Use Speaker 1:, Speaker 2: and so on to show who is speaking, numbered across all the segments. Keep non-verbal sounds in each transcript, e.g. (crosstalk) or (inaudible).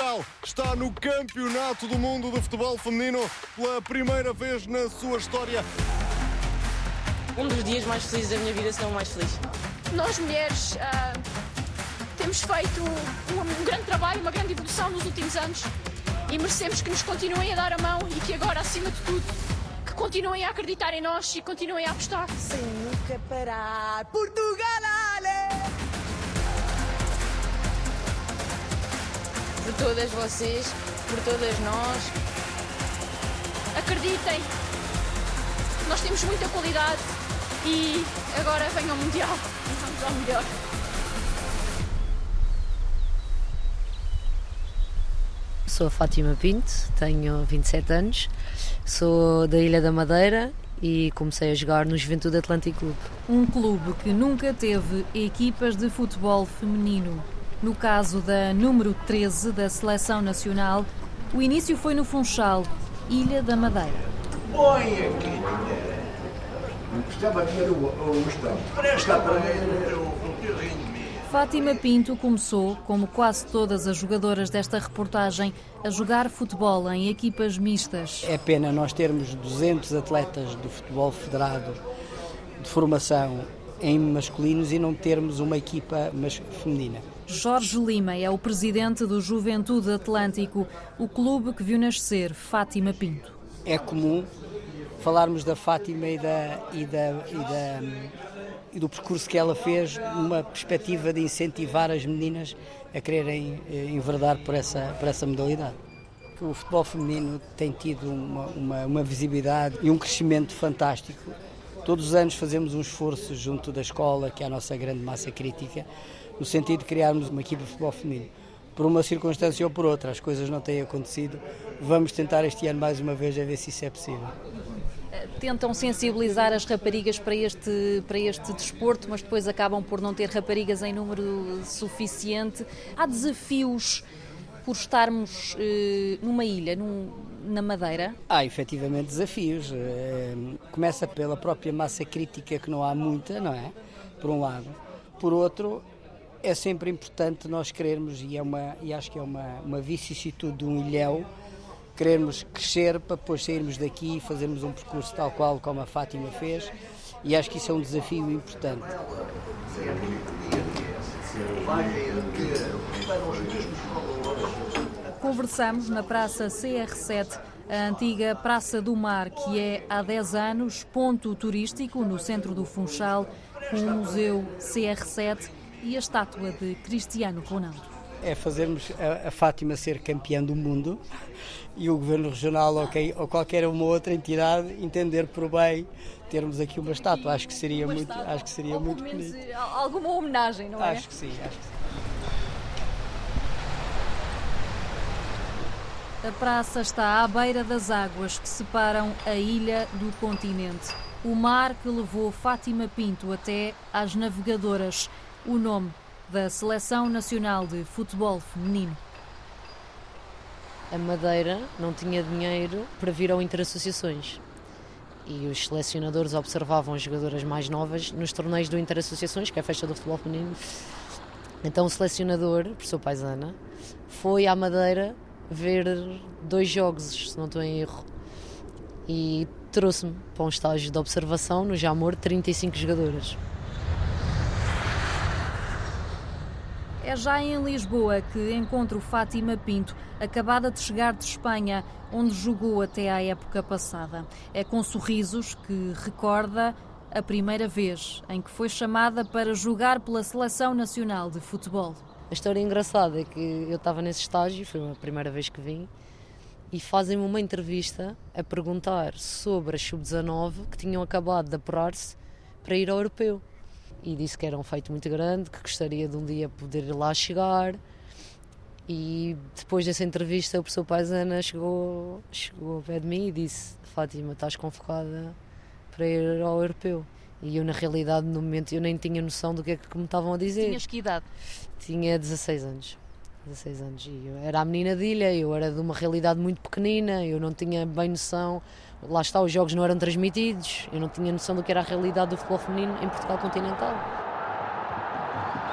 Speaker 1: Portugal está no Campeonato do Mundo de Futebol Feminino pela primeira vez na sua história.
Speaker 2: Um dos dias mais felizes da minha vida, se não o mais feliz.
Speaker 3: Nós mulheres ah, temos feito um, um grande trabalho, uma grande evolução nos últimos anos e merecemos que nos continuem a dar a mão e que agora, acima de tudo, que continuem a acreditar em nós e continuem a apostar.
Speaker 4: Sem nunca parar, Portugal!
Speaker 2: Por todas vocês, por todas nós.
Speaker 3: Acreditem, nós temos muita qualidade e agora venha o Mundial e vamos ao melhor.
Speaker 5: Sou a Fátima Pinto, tenho 27 anos, sou da Ilha da Madeira e comecei a jogar no Juventude Atlântico Clube.
Speaker 6: Um clube que nunca teve equipas de futebol feminino. No caso da número 13 da Seleção Nacional, o início foi no Funchal, Ilha da Madeira.
Speaker 7: Põe aqui. Não custava dinheiro o Estado. Presta para mim.
Speaker 6: Fátima Pinto começou, como quase todas as jogadoras desta reportagem, a jogar futebol em equipas mistas.
Speaker 8: É pena nós termos 200 atletas do futebol federado de formação em masculinos e não termos uma equipa feminina.
Speaker 6: Jorge Lima é o presidente do Juventude Atlântico, o clube que viu nascer Fátima Pinto.
Speaker 8: É comum falarmos da Fátima e, da, e, da, e, da, e do percurso que ela fez numa perspectiva de incentivar as meninas a quererem eh, enverdar por essa, por essa modalidade. O futebol feminino tem tido uma, uma, uma visibilidade e um crescimento fantástico. Todos os anos fazemos um esforço junto da escola, que é a nossa grande massa crítica, no sentido de criarmos uma equipa de futebol feminino. Por uma circunstância ou por outra, as coisas não têm acontecido. Vamos tentar este ano mais uma vez a ver se isso é possível
Speaker 6: tentam sensibilizar as raparigas para este, para este desporto, mas depois acabam por não ter raparigas em número suficiente. Há desafios por estarmos eh, numa ilha, num, na Madeira?
Speaker 8: Há efetivamente desafios. Eh, começa pela própria massa crítica, que não há muita, não é? Por um lado. Por outro, é sempre importante nós querermos, e, é uma, e acho que é uma, uma vicissitude de um ilhéu, queremos crescer para depois sairmos daqui e fazermos um percurso tal qual como a Fátima fez e acho que isso é um desafio importante.
Speaker 6: Conversamos na Praça CR7, a antiga Praça do Mar, que é há 10 anos ponto turístico no centro do Funchal, com o Museu CR7 e a estátua de Cristiano Ronaldo
Speaker 8: é fazermos a, a, Fátima ser campeã do mundo e o Governo Regional okay, ou qualquer uma outra entidade entender por bem termos aqui uma estátua. Acho que seria uma muito, estátua. acho que seria muito bonito.
Speaker 6: Alguma homenagem, não
Speaker 8: é? Acho que sim, acho que sim.
Speaker 6: A praça está à beira das águas que separam a ilha do continente. O mar que levou Fátima Pinto até às navegadoras. O nome da Seleção Nacional de Futebol Feminino.
Speaker 5: A Madeira não tinha dinheiro para vir ao Interassociações e os selecionadores observavam as jogadoras mais novas nos torneios do Interassociações, que é a festa do futebol feminino. Então o selecionador, professor Paisana, foi à Madeira ver dois jogos, se não estou em erro, e trouxe-me para um estágio de observação no Jamor 35 jogadoras.
Speaker 6: É já em Lisboa que encontro Fátima Pinto, acabada de chegar de Espanha, onde jogou até à época passada. É com sorrisos que recorda a primeira vez em que foi chamada para jogar pela Seleção Nacional de Futebol.
Speaker 5: A história engraçada é que eu estava nesse estágio, foi a primeira vez que vim, e fazem-me uma entrevista a perguntar sobre a Sub-19 que tinham acabado de apurar-se para ir ao Europeu e disse que era um feito muito grande, que gostaria de um dia poder ir lá chegar. E depois dessa entrevista, o professor Paisana chegou, chegou ao pé de mim e disse: Fátima, estás convocada para ir ao europeu. E eu, na realidade, no momento, eu nem tinha noção do que é que me estavam a dizer.
Speaker 6: Tinhas que idade?
Speaker 5: Tinha 16 anos. 16 anos. E eu era a menina de ilha, eu era de uma realidade muito pequenina, eu não tinha bem noção lá está, os jogos não eram transmitidos, eu não tinha noção do que era a realidade do futebol feminino em Portugal continental.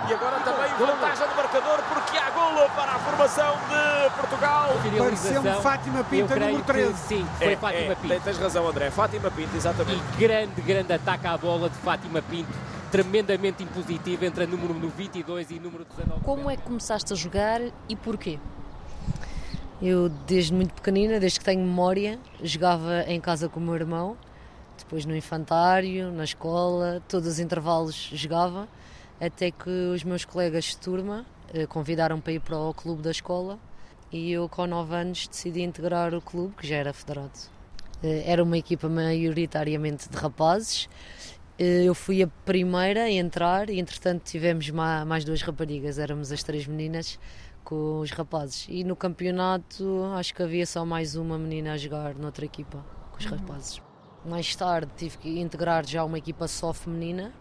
Speaker 9: E agora também vantagem do marcador porque há golo para a formação de Portugal.
Speaker 10: Pareceu-me Fátima Pinto, número 13.
Speaker 11: Que, sim, foi
Speaker 9: é,
Speaker 11: Fátima
Speaker 9: é,
Speaker 11: Pinto.
Speaker 9: Tens razão, André. Fátima Pinto, exatamente.
Speaker 11: E grande, grande ataque à bola de Fátima Pinto. Tremendamente impositivo entre a número 22 e número 19.
Speaker 6: Como é que começaste a jogar e porquê?
Speaker 5: Eu, desde muito pequenina, desde que tenho memória, jogava em casa com o meu irmão, depois no infantário, na escola, todos os intervalos jogava, até que os meus colegas de turma eh, convidaram para ir para o clube da escola e eu, com 9 anos, decidi integrar o clube, que já era federado. Eh, Era uma equipa maioritariamente de rapazes. Eh, Eu fui a primeira a entrar e, entretanto, tivemos ma- mais duas raparigas, éramos as três meninas com os rapazes. E no campeonato acho que havia só mais uma menina a jogar noutra equipa com os rapazes. Mais tarde tive que integrar já uma equipa só feminina.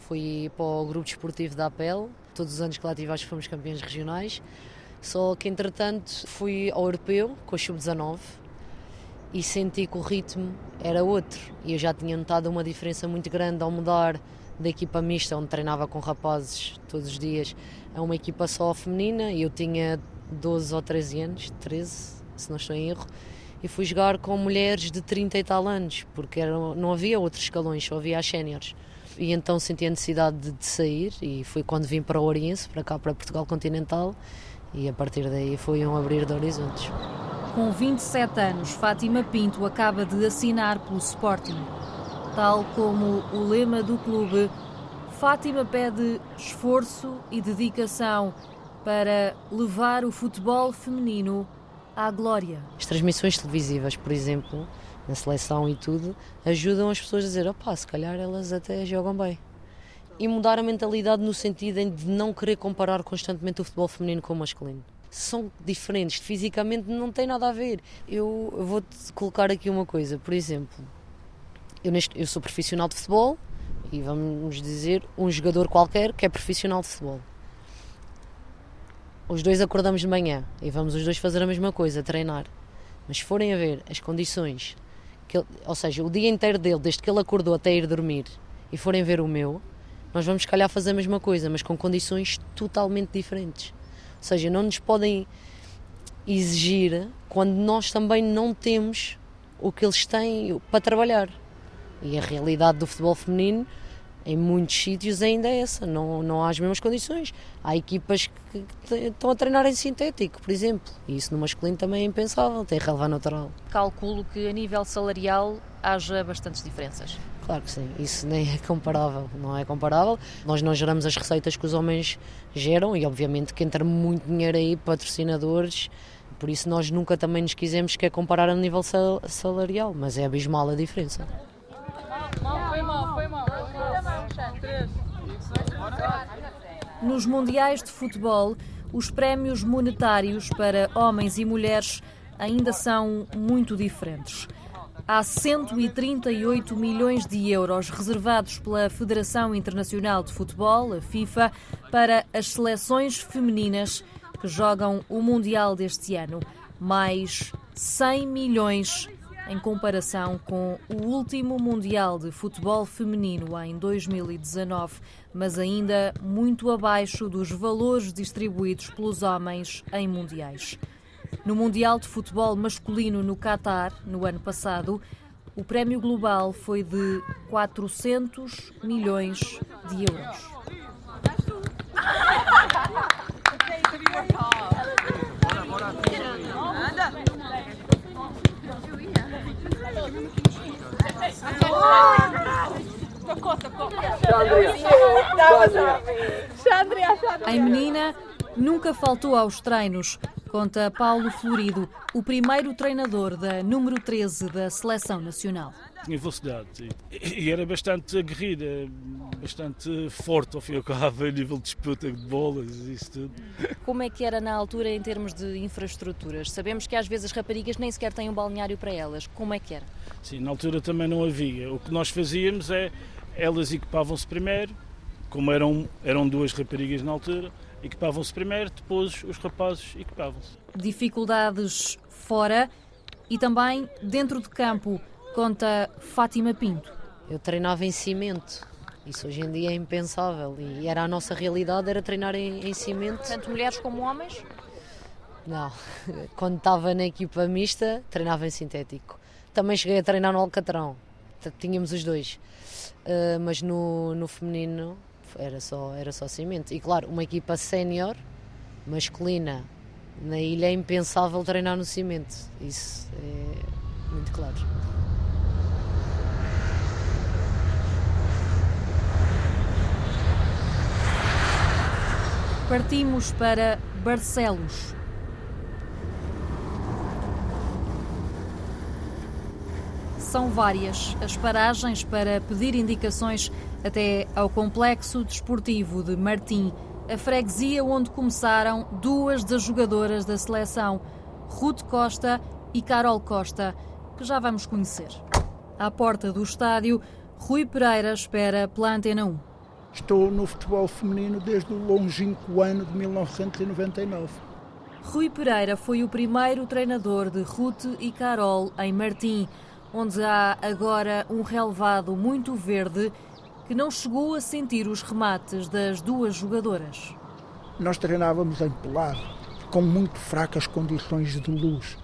Speaker 5: Fui para o grupo desportivo da APEL. Todos os anos que lá tive acho que fomos campeões regionais. Só que entretanto fui ao europeu com o sub-19 e senti que o ritmo era outro. E eu já tinha notado uma diferença muito grande ao mudar da equipa mista, onde treinava com rapazes todos os dias, a uma equipa só feminina. Eu tinha 12 ou 13 anos, 13, se não estou em erro, e fui jogar com mulheres de 30 e tal anos, porque era, não havia outros escalões, só havia as séniores. E então senti a necessidade de, de sair, e foi quando vim para o Oriense, para cá, para Portugal Continental, e a partir daí foi um abrir de horizontes.
Speaker 6: Com 27 anos, Fátima Pinto acaba de assinar pelo Sporting. Tal como o lema do clube, Fátima pede esforço e dedicação para levar o futebol feminino à glória.
Speaker 5: As transmissões televisivas, por exemplo, na seleção e tudo, ajudam as pessoas a dizer: opá, se calhar elas até jogam bem. E mudar a mentalidade no sentido de não querer comparar constantemente o futebol feminino com o masculino. São diferentes, fisicamente não tem nada a ver. Eu vou-te colocar aqui uma coisa, por exemplo, eu, neste, eu sou profissional de futebol e vamos dizer um jogador qualquer que é profissional de futebol. Os dois acordamos de manhã e vamos os dois fazer a mesma coisa, treinar. Mas forem a ver as condições, que ele- ou seja, o dia inteiro dele, desde que ele acordou até ir dormir, e forem ver o meu, nós vamos se calhar fazer a mesma coisa, mas com condições totalmente diferentes. Ou seja, não nos podem exigir quando nós também não temos o que eles têm para trabalhar. E a realidade do futebol feminino em muitos sítios ainda é essa, não, não há as mesmas condições. Há equipas que estão a treinar em sintético, por exemplo, e isso no masculino também é impensável, tem relva natural.
Speaker 6: Calculo que a nível salarial haja bastantes diferenças.
Speaker 5: Claro que sim, isso nem é comparável, não é comparável. Nós não geramos as receitas que os homens geram e obviamente que entra muito dinheiro aí, patrocinadores, por isso nós nunca também nos quisemos quer comparar a nível sal- salarial, mas é abismal a diferença.
Speaker 3: Foi mal, foi mal.
Speaker 6: Nos Mundiais de Futebol, os prémios monetários para homens e mulheres ainda são muito diferentes. Há 138 milhões de euros reservados pela Federação Internacional de Futebol, a FIFA, para as seleções femininas que jogam o Mundial deste ano. Mais 100 milhões em comparação com o último Mundial de Futebol Feminino em 2019, mas ainda muito abaixo dos valores distribuídos pelos homens em mundiais. No Mundial de Futebol Masculino no Catar, no ano passado, o prémio global foi de 400 milhões de euros. Em menina, nunca faltou aos treinos, conta Paulo Florido, o primeiro treinador da número 13 da Seleção Nacional.
Speaker 12: Tinha velocidade e, e era bastante aguerrida, bastante forte ao fim e ao cabo, a nível de disputa de bolas e isso tudo.
Speaker 6: Como é que era na altura em termos de infraestruturas? Sabemos que às vezes as raparigas nem sequer têm um balneário para elas. Como é que era?
Speaker 12: Sim, na altura também não havia. O que nós fazíamos é, elas equipavam-se primeiro, como eram, eram duas raparigas na altura, equipavam-se primeiro, depois os rapazes equipavam-se.
Speaker 6: Dificuldades fora e também dentro de campo, conta Fátima Pinto.
Speaker 5: Eu treinava em cimento Isso hoje em dia é impensável e era a nossa realidade, era treinar em, em cimento.
Speaker 6: Tanto mulheres como homens?
Speaker 5: Não, (laughs) quando estava na equipa mista, treinava em sintético. Também cheguei a treinar no Alcatrão, tínhamos os dois. Uh, mas no, no feminino era só, era só cimento. E claro, uma equipa sénior, masculina, na ilha é impensável treinar no cimento. Isso é muito claro.
Speaker 6: Partimos para Barcelos. São várias as paragens para pedir indicações até ao complexo desportivo de Martim, a freguesia onde começaram duas das jogadoras da seleção, Ruth Costa e Carol Costa, que já vamos conhecer. À porta do estádio, Rui Pereira espera pela Antena 1.
Speaker 13: Estou no futebol feminino desde o longínquo ano de 1999.
Speaker 6: Rui Pereira foi o primeiro treinador de Ruth e Carol em Martim, onde há agora um relevado muito verde que não chegou a sentir os remates das duas jogadoras.
Speaker 13: Nós treinávamos em pelado, com muito fracas condições de luz.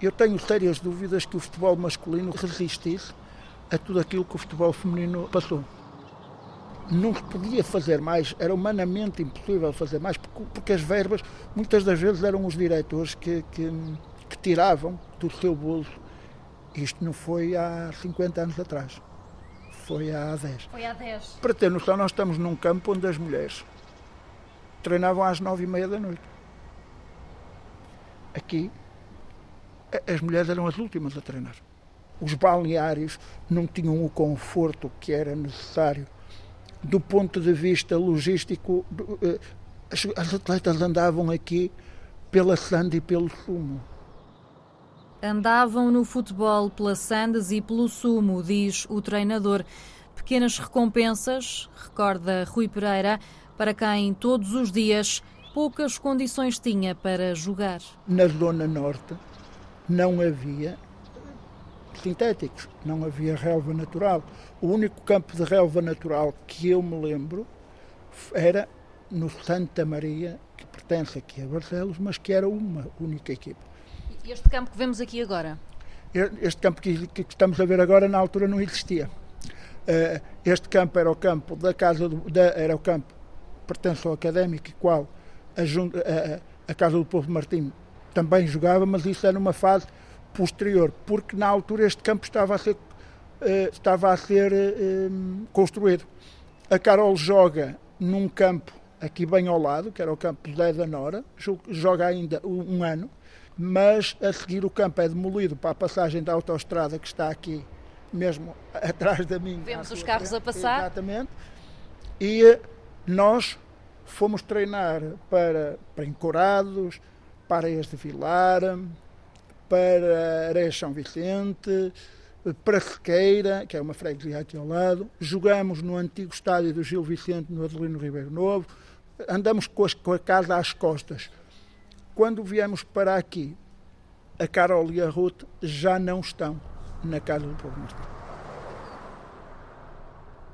Speaker 13: Eu tenho sérias dúvidas que o futebol masculino resistisse a tudo aquilo que o futebol feminino passou não se podia fazer mais, era humanamente impossível fazer mais, porque, as verbas muitas das vezes eram os diretores que, que, que tiravam do seu bolso. Isto não foi há 50 anos atrás, foi há 10.
Speaker 6: Foi há 10.
Speaker 13: Para ter noção, nós estamos num campo onde as mulheres treinavam às nove e meia da noite. Aqui, as mulheres eram as últimas a treinar. Os balneários não tinham o conforto que era necessário do ponto de vista logístico, eh, as atletas andavam aqui pela Sand e pelo Sumo.
Speaker 6: Andavam no futebol pela Sandes e pelo Sumo, diz o treinador. Pequenas recompensas, recorda Rui Pereira, para quem todos os dias poucas condições tinha para jogar.
Speaker 13: Na Zona Norte não havia sintéticos, não havia relva natural. O único campo de relva natural que eu me lembro era no Santa Maria, que pertence aqui a Barcelos, mas que era uma única equipa.
Speaker 6: E este campo que vemos aqui agora?
Speaker 13: Este campo que, que estamos a ver agora, na altura, não existia. Eh, este campo era o campo da casa do, da, era o campo pertence ao académico, qual a, a, a Casa do Povo Martim também jogava, mas isso era uma fase posterior, porque na altura este campo estava a ser, uh, estava a ser uh, construído. A Carol joga num campo aqui bem ao lado, que era o campo da Nora, joga ainda um ano, mas a seguir o campo é demolido para a passagem da autoestrada que está aqui mesmo (laughs) atrás da minha.
Speaker 6: Vemos os carros a passar.
Speaker 13: Exatamente. E nós fomos treinar para, para Encorados, para este Vilar, para Areias São Vicente, para Sequeira, que é uma freguesia aqui ao lado. Jogamos no antigo estádio do Gil Vicente, no Adelino Ribeiro Novo. Andamos com, as, com a casa às costas. Quando viemos para aqui, a Carol e a Ruth já não estão na casa do povo Martim.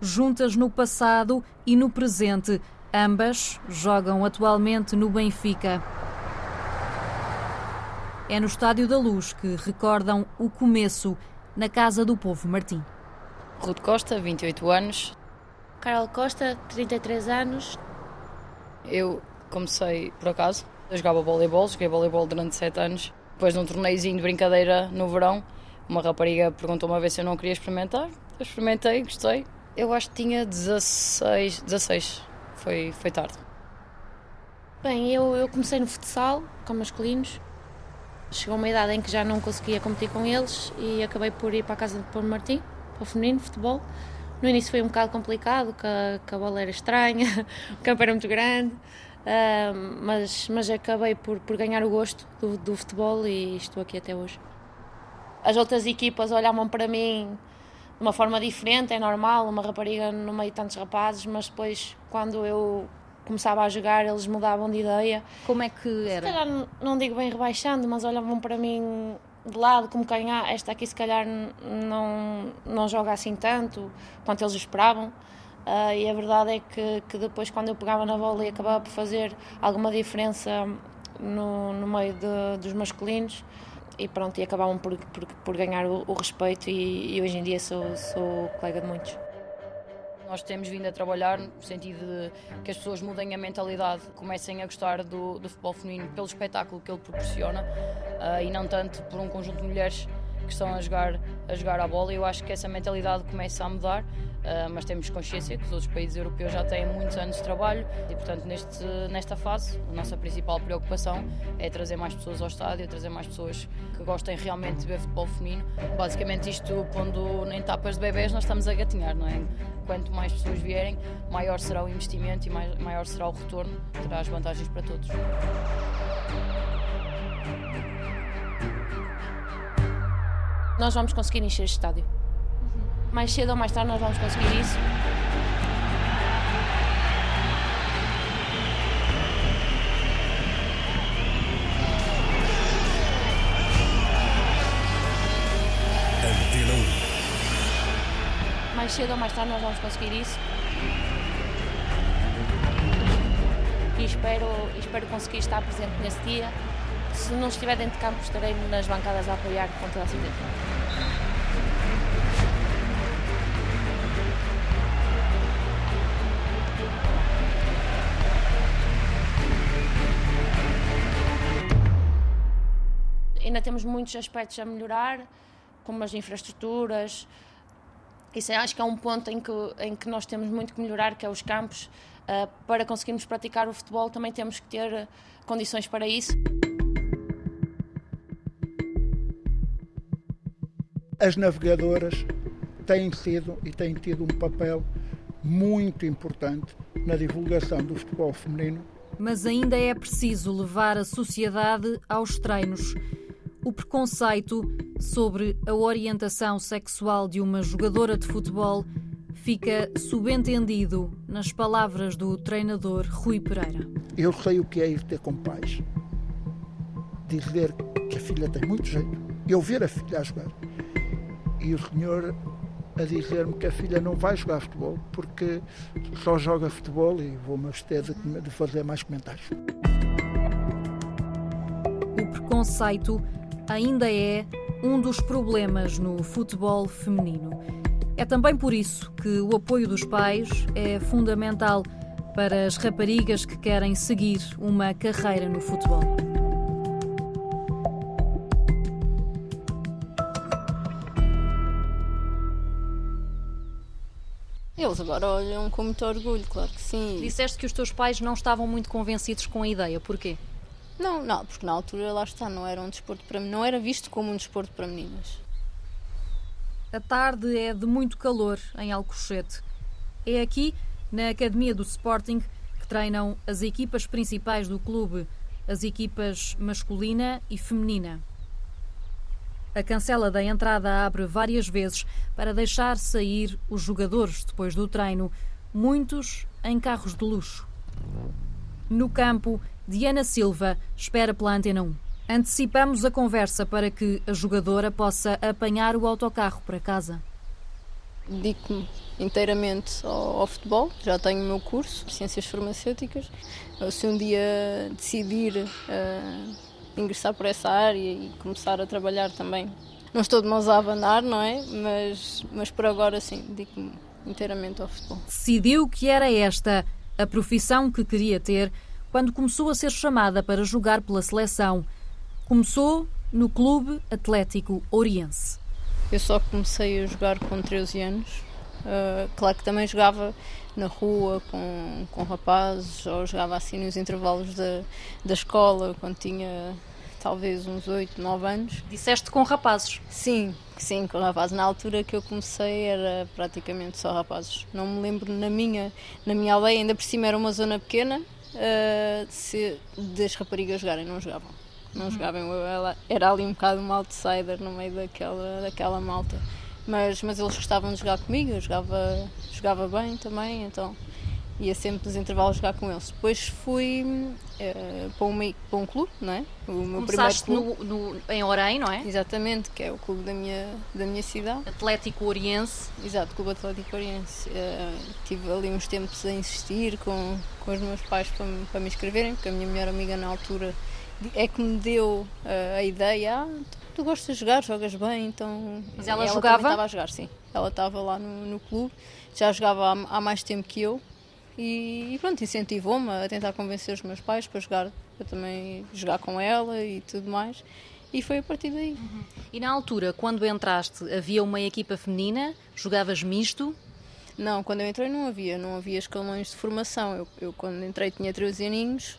Speaker 6: Juntas no passado e no presente, ambas jogam atualmente no Benfica. É no Estádio da Luz que recordam o começo na Casa do Povo Martim.
Speaker 14: Ruth Costa, 28 anos.
Speaker 15: Carol Costa, 33 anos.
Speaker 14: Eu comecei por acaso. Eu jogava voleibol, joguei voleibol durante 7 anos. Depois de um torneiozinho de brincadeira no verão, uma rapariga perguntou uma vez se eu não queria experimentar. Eu experimentei, gostei. Eu acho que tinha 16, 16. Foi, foi tarde.
Speaker 15: Bem, eu, eu comecei no futsal, com masculinos. Chegou uma idade em que já não conseguia competir com eles e acabei por ir para a casa de Paulo Martim, para o feminino, futebol. No início foi um bocado complicado, que a, que a bola era estranha, (laughs) o campo era muito grande, uh, mas, mas acabei por, por ganhar o gosto do, do futebol e estou aqui até hoje. As outras equipas olhavam para mim de uma forma diferente, é normal, uma rapariga no meio de tantos rapazes, mas depois, quando eu começava a jogar, eles mudavam de ideia.
Speaker 6: Como é que era?
Speaker 15: Se calhar, não digo bem rebaixando, mas olhavam para mim de lado, como quem, ah, esta aqui se calhar não, não joga assim tanto quanto eles esperavam. Uh, e a verdade é que, que, depois, quando eu pegava na bola e acabava por fazer alguma diferença no, no meio de, dos masculinos, e pronto, e acabavam por, por, por ganhar o, o respeito. E, e, hoje em dia sou, sou colega de muitos.
Speaker 14: Nós temos vindo a trabalhar no sentido de que as pessoas mudem a mentalidade, comecem a gostar do, do futebol feminino pelo espetáculo que ele proporciona uh, e não tanto por um conjunto de mulheres que estão a jogar, a jogar a bola. Eu acho que essa mentalidade começa a mudar, uh, mas temos consciência que os outros países europeus já têm muitos anos de trabalho e, portanto, neste, nesta fase, a nossa principal preocupação é trazer mais pessoas ao estádio, trazer mais pessoas que gostem realmente de ver futebol feminino. Basicamente, isto pondo em tapas de bebés, nós estamos a gatinhar, não é? Quanto mais pessoas vierem, maior será o investimento e maior será o retorno, terá as vantagens para todos.
Speaker 15: Nós vamos conseguir encher este estádio. Mais cedo ou mais tarde nós vamos conseguir isso. Mais cedo ou mais tarde nós vamos conseguir isso. E espero, espero conseguir estar presente nesse dia se não estiver dentro de campo, estarei nas bancadas a apoiar com toda a certeza. Ainda temos muitos aspectos a melhorar, como as infraestruturas. Isso acho que é um ponto em que, em que nós temos muito que melhorar, que é os campos. Uh, para conseguirmos praticar o futebol também temos que ter condições para isso.
Speaker 13: As navegadoras têm sido e têm tido um papel muito importante na divulgação do futebol feminino.
Speaker 6: Mas ainda é preciso levar a sociedade aos treinos. O preconceito sobre a orientação sexual de uma jogadora de futebol fica subentendido nas palavras do treinador Rui Pereira.
Speaker 13: Eu sei o que é ir ter com pais. Dizer que a filha tem muito jeito. Eu ver a filha a jogar e o senhor a dizer-me que a filha não vai jogar futebol porque só joga futebol e vou-me abster de fazer mais comentários.
Speaker 6: O preconceito ainda é um dos problemas no futebol feminino. É também por isso que o apoio dos pais é fundamental para as raparigas que querem seguir uma carreira no futebol.
Speaker 16: Eles agora olham com muito orgulho, claro que sim.
Speaker 6: Disseste que os teus pais não estavam muito convencidos com a ideia, porquê?
Speaker 16: Não, não, porque na altura lá está, não era um desporto para não era visto como um desporto para meninas.
Speaker 6: A tarde é de muito calor em Alcochete. É aqui, na academia do Sporting, que treinam as equipas principais do clube, as equipas masculina e feminina. A cancela da entrada abre várias vezes para deixar sair os jogadores depois do treino, muitos em carros de luxo. No campo, Diana Silva espera pela Antena 1. Antecipamos a conversa para que a jogadora possa apanhar o autocarro para casa.
Speaker 16: Dedico-me inteiramente ao, ao, futebol, já tenho o meu curso de Ciências Farmacêuticas. Se um dia decidir uh, ingressar por essa área e começar a trabalhar também. Não estou de mãos a abanar, não é? Mas, mas por agora, sim, dedico-me inteiramente ao futebol.
Speaker 6: Decidiu que era esta a profissão que queria ter quando começou a ser chamada para jogar pela seleção. Começou no Clube Atlético Oriense.
Speaker 16: Eu só comecei a jogar com 13 anos. Uh, claro que também jogava na rua com, com rapazes, ou jogava assim nos intervalos da, da escola, quando tinha talvez uns 8, 9 anos.
Speaker 6: Disseste com rapazes?
Speaker 16: Sim, sim, com rapazes. Na altura que eu comecei era praticamente só rapazes. Não me lembro na minha, na minha aldeia, ainda por cima era uma zona pequena, uh, se, das raparigas jogarem, não jogavam. Não uhum. jogavam, eu era ali um bocado uma outsider no meio daquela, daquela malta mas, mas eles gostavam de jogar comigo, eu jogava, jogava bem também, então ia sempre nos intervalos jogar com eles. Depois fui uh, para, uma, para um clube, não é?
Speaker 6: O meu Começaste primeiro clube. No, no, em Orem, não é?
Speaker 16: Exatamente, que é o clube da minha, da minha cidade.
Speaker 6: Atlético Oriense.
Speaker 16: Exato, Clube Atlético Oriense. Uh, tive ali uns tempos a insistir com, com os meus pais para, para me inscreverem, porque a minha melhor amiga na altura é que me deu uh, a ideia, ah, tu gostas de jogar, jogas bem, então...
Speaker 6: Mas ela, ela jogava?
Speaker 16: estava a jogar, sim. Ela estava lá no, no clube, já jogava há, há mais tempo que eu, e, e pronto, incentivou-me a tentar convencer os meus pais para jogar, para também jogar com ela e tudo mais. E foi a partir daí. Uhum.
Speaker 6: E na altura, quando entraste, havia uma equipa feminina? Jogavas misto?
Speaker 16: Não, quando eu entrei não havia, não havia escalões de formação. Eu, eu quando entrei tinha 13 aninhos,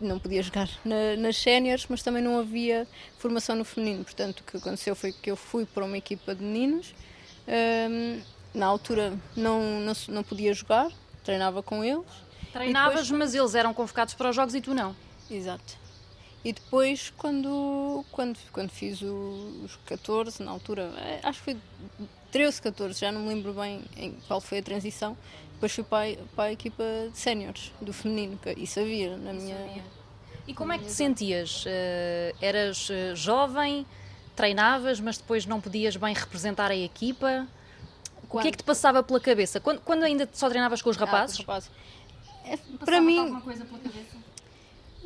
Speaker 16: não podia jogar na, nas séniores, mas também não havia formação no feminino. Portanto, o que aconteceu foi que eu fui para uma equipa de meninos. Um, na altura não, não, não podia jogar, treinava com eles.
Speaker 6: Treinavas, depois... mas eles eram convocados para os jogos e tu não?
Speaker 16: Exato. E depois, quando, quando, quando fiz os 14, na altura, eh, acho que foi 13, 14, já não me lembro bem em qual foi a transição, depois fui para para a equipa de séniores, do feminino, que isso havia na minha.
Speaker 6: E como é que te sentias? Uh, eras uh, jovem, treinavas, mas depois não podias bem representar a equipa? Quando? O que é que te passava pela cabeça? Quando, quando ainda só treinavas com os rapazes? Ah, com os rapazes.
Speaker 16: É, para mim. Alguma coisa pela cabeça?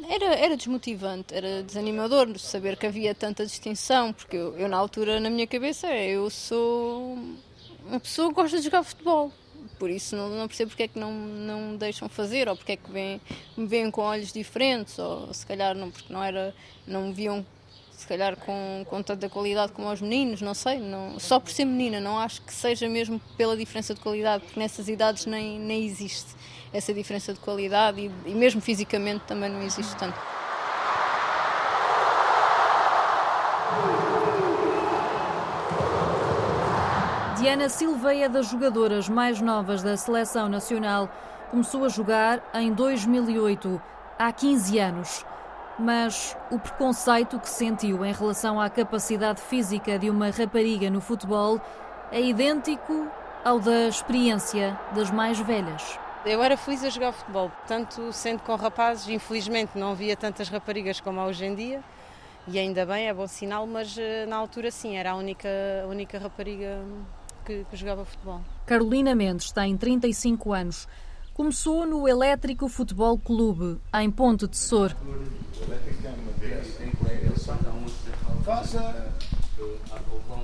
Speaker 16: Era, era desmotivante, era desanimador saber que havia tanta distinção, porque eu, eu, na altura, na minha cabeça, eu sou uma pessoa que gosta de jogar futebol. Por isso não, não percebo porque é que não, não deixam fazer, ou porque é que vêm, me veem com olhos diferentes, ou se calhar não, porque não era, não viam se calhar com, com tanta qualidade como os meninos, não sei, não, só por ser menina, não acho que seja mesmo pela diferença de qualidade, porque nessas idades nem, nem existe essa diferença de qualidade e, e mesmo fisicamente também não existe tanto.
Speaker 6: Diana Silva é das jogadoras mais novas da seleção nacional. Começou a jogar em 2008, há 15 anos mas o preconceito que sentiu em relação à capacidade física de uma rapariga no futebol é idêntico ao da experiência das mais velhas.
Speaker 2: Eu era feliz a jogar futebol, tanto sendo com rapazes, infelizmente não havia tantas raparigas como há hoje em dia, e ainda bem, é bom sinal, mas eh, na altura sim, era a única, a única rapariga que, que jogava futebol.
Speaker 6: Carolina Mendes tem 35 anos. Começou no Elétrico Futebol Clube, em Ponte de Sor.
Speaker 7: Faça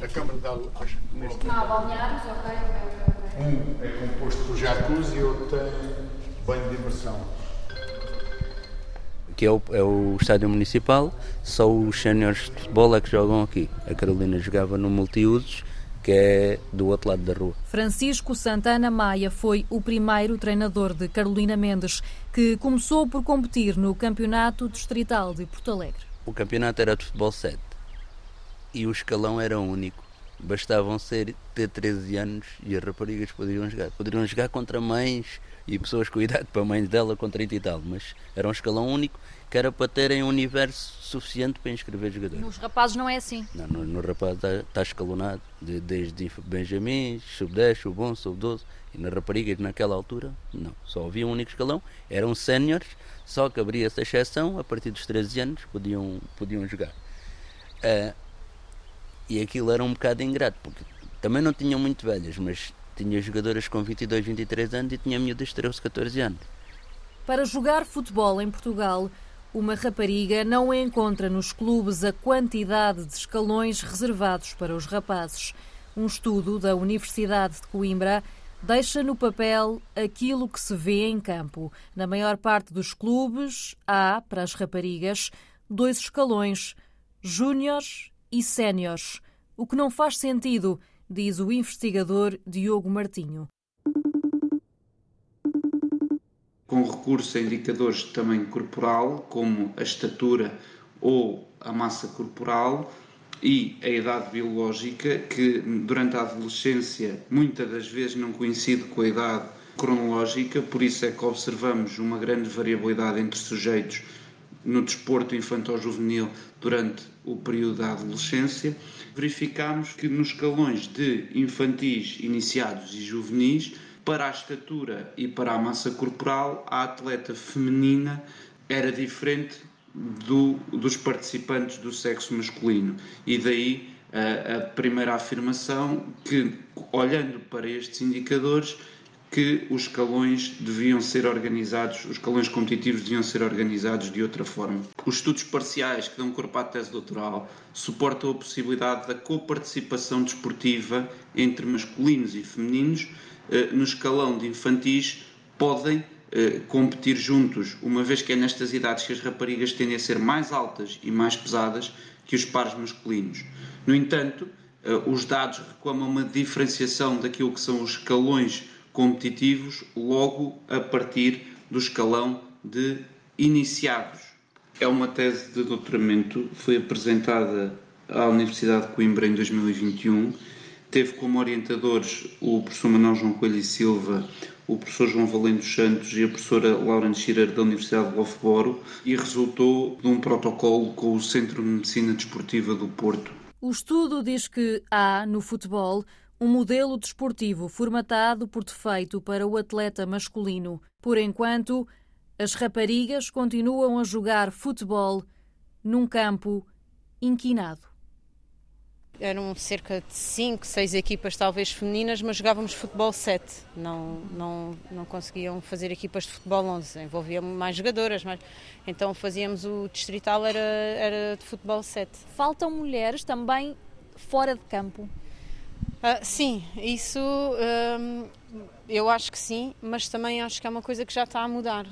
Speaker 7: a Câmara de
Speaker 6: Não, balneários, ok.
Speaker 7: Um é composto por jacuzzi e outro tem banho de imersão.
Speaker 17: Que é o, é o estádio municipal, só os séniores de futebol é que jogam aqui. A Carolina jogava no multiusos que é do outro lado da rua.
Speaker 6: Francisco Santana Maia foi o primeiro treinador de Carolina Mendes, que começou por competir no Campeonato Distrital de Porto Alegre.
Speaker 17: O campeonato era de futebol 7 e o escalão era único. Bastavam ser, ter 13 anos e as raparigas poderiam jogar. Poderiam jogar contra mães e pessoas com idade para mães dela com 30 e tal, mas era um escalão único que era para terem um universo suficiente para inscrever jogadores.
Speaker 6: Nos rapazes não é assim?
Speaker 17: Não, no, no rapaz está, está escalonado, de, desde Benjamins, sub-10, sub-11, sub-12, e nas raparigas naquela altura, não. Só havia um único escalão, eram séniores, só que abria essa exceção, a partir dos 13 anos podiam, podiam jogar. Uh, e aquilo era um bocado ingrato, porque também não tinham muito velhas, mas tinha jogadoras com 22, 23 anos e tinha miúdas de 13, 14 anos.
Speaker 6: Para jogar futebol em Portugal, uma rapariga não encontra nos clubes a quantidade de escalões reservados para os rapazes. Um estudo da Universidade de Coimbra deixa no papel aquilo que se vê em campo. Na maior parte dos clubes, há, para as raparigas, dois escalões, júniores e séniores, o que não faz sentido, diz o investigador Diogo Martinho.
Speaker 18: Com recurso a indicadores de tamanho corporal, como a estatura ou a massa corporal, e a idade biológica, que durante a adolescência muitas das vezes não coincide com a idade cronológica, por isso é que observamos uma grande variabilidade entre sujeitos no desporto infantil-juvenil durante o período da adolescência. Verificamos que nos escalões de infantis, iniciados e juvenis para a estatura e para a massa corporal, a atleta feminina era diferente do, dos participantes do sexo masculino. E daí a, a primeira afirmação que, olhando para estes indicadores, que os escalões deviam ser organizados, os escalões competitivos deviam ser organizados de outra forma. Os estudos parciais que dão corpo à tese doutoral suportam a possibilidade da coparticipação desportiva entre masculinos e femininos eh, no escalão de infantis podem eh, competir juntos, uma vez que é nestas idades que as raparigas tendem a ser mais altas e mais pesadas que os pares masculinos. No entanto, eh, os dados reclamam uma diferenciação daquilo que são os escalões competitivos logo a partir do escalão de iniciados. É uma tese de doutoramento, foi apresentada à Universidade de Coimbra em 2021. Teve como orientadores o professor Manuel João Coelho e Silva, o professor João Valente Santos e a professora Laura Schirer da Universidade de Loughborough e resultou de um protocolo com o Centro de Medicina Desportiva do Porto.
Speaker 6: O estudo diz que há, no futebol, um modelo desportivo formatado por defeito para o atleta masculino. Por enquanto, as raparigas continuam a jogar futebol num campo inquinado.
Speaker 2: Eram cerca de 5, 6 equipas, talvez femininas, mas jogávamos futebol 7. Não, não, não conseguiam fazer equipas de futebol 11, envolvia mais jogadoras. Mas... Então fazíamos o distrital, era, era de futebol 7.
Speaker 6: Faltam mulheres também fora de campo?
Speaker 2: Uh, sim, isso um, eu acho que sim, mas também acho que é uma coisa que já está a mudar.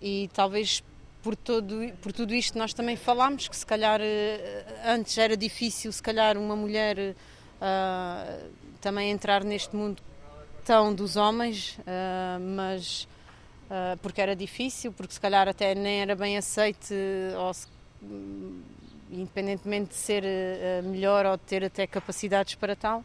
Speaker 2: E talvez por, todo, por tudo isto nós também falámos que se calhar eh, antes era difícil, se calhar uma mulher uh, também entrar neste mundo tão dos homens, uh, mas porque era difícil, porque se calhar até nem era bem aceite, ou se, independentemente de ser melhor ou de ter até capacidades para tal.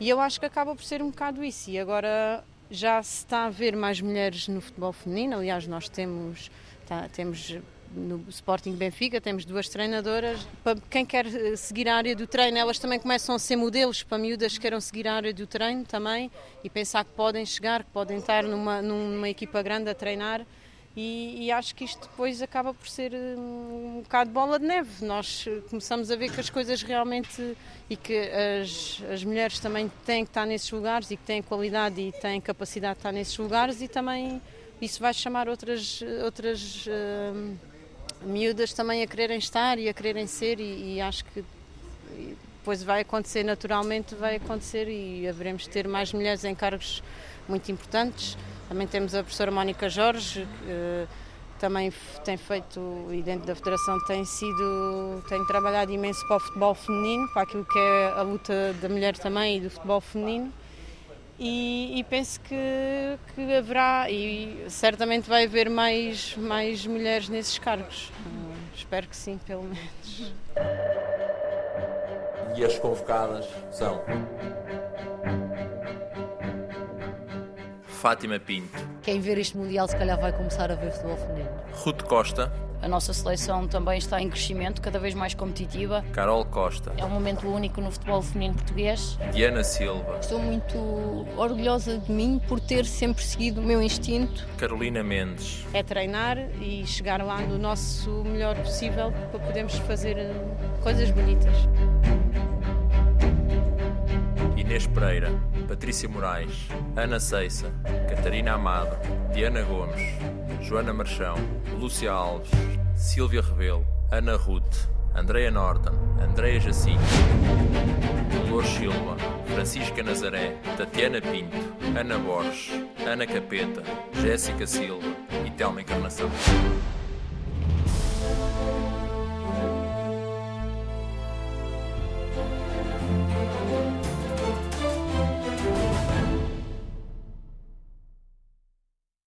Speaker 2: E eu acho que acaba por ser um bocado isso. E agora já se está a ver mais mulheres no futebol feminino. Aliás, nós temos, tá, temos no Sporting Benfica, temos duas treinadoras. Para quem quer eh, seguir a área do treino, elas também começam a ser modelos para miúdas que queiram seguir a área do treino também e pensar que podem chegar, que podem estar numa, numa equipa grande a treinar. E, e, acho que isto depois acaba por ser eh, um, bocado bola de neve. Nós eh, começamos a ver que as coisas realmente e que as, as mulheres também têm que estar nesses lugares e que têm qualidade e têm capacidade de estar nesses lugares e também isso vai chamar outras, outras uh, miúdas também a quererem estar e a quererem ser e, e acho que depois vai acontecer naturalmente, vai acontecer e haveremos de ter mais mulheres em cargos muito importantes. Também temos a professora Mónica Jorge, que eh, também tem feito, e dentro da Federação tem sido, tem trabalhado imenso para o futebol feminino, para aquilo que é a luta da mulher também e do futebol feminino. E, e, penso que, que haverá e certamente vai haver mais, mais mulheres nesses cargos. Uh, espero que sim, pelo menos.
Speaker 9: E as convocadas são Fátima Pinto.
Speaker 5: Quem ver este Mundial se calhar vai começar a ver futebol feminino.
Speaker 9: Ruth Costa.
Speaker 14: A nossa seleção também está em crescimento, cada vez mais competitiva.
Speaker 9: Carol Costa.
Speaker 14: É um momento único no futebol feminino português.
Speaker 9: Diana Silva.
Speaker 16: Estou muito orgulhosa de mim por ter sempre seguido o meu instinto.
Speaker 9: Carolina Mendes.
Speaker 2: É treinar e chegar lá no nosso melhor possível para podermos fazer eh, coisas bonitas.
Speaker 9: Inês Pereira, Patrícia Moraes, Ana Ceissa, Catarina Amado, Diana Gomes, Joana Marchão, Lúcia Alves, Silvia Rebelo, Ana Ruth, Andreia Norton, Andreia Jacinto, Dolores Silva, Francisca Nazaré, Tatiana Pinto, Ana Borges, Ana Capeta, Jéssica Silva e Telma Encarnação.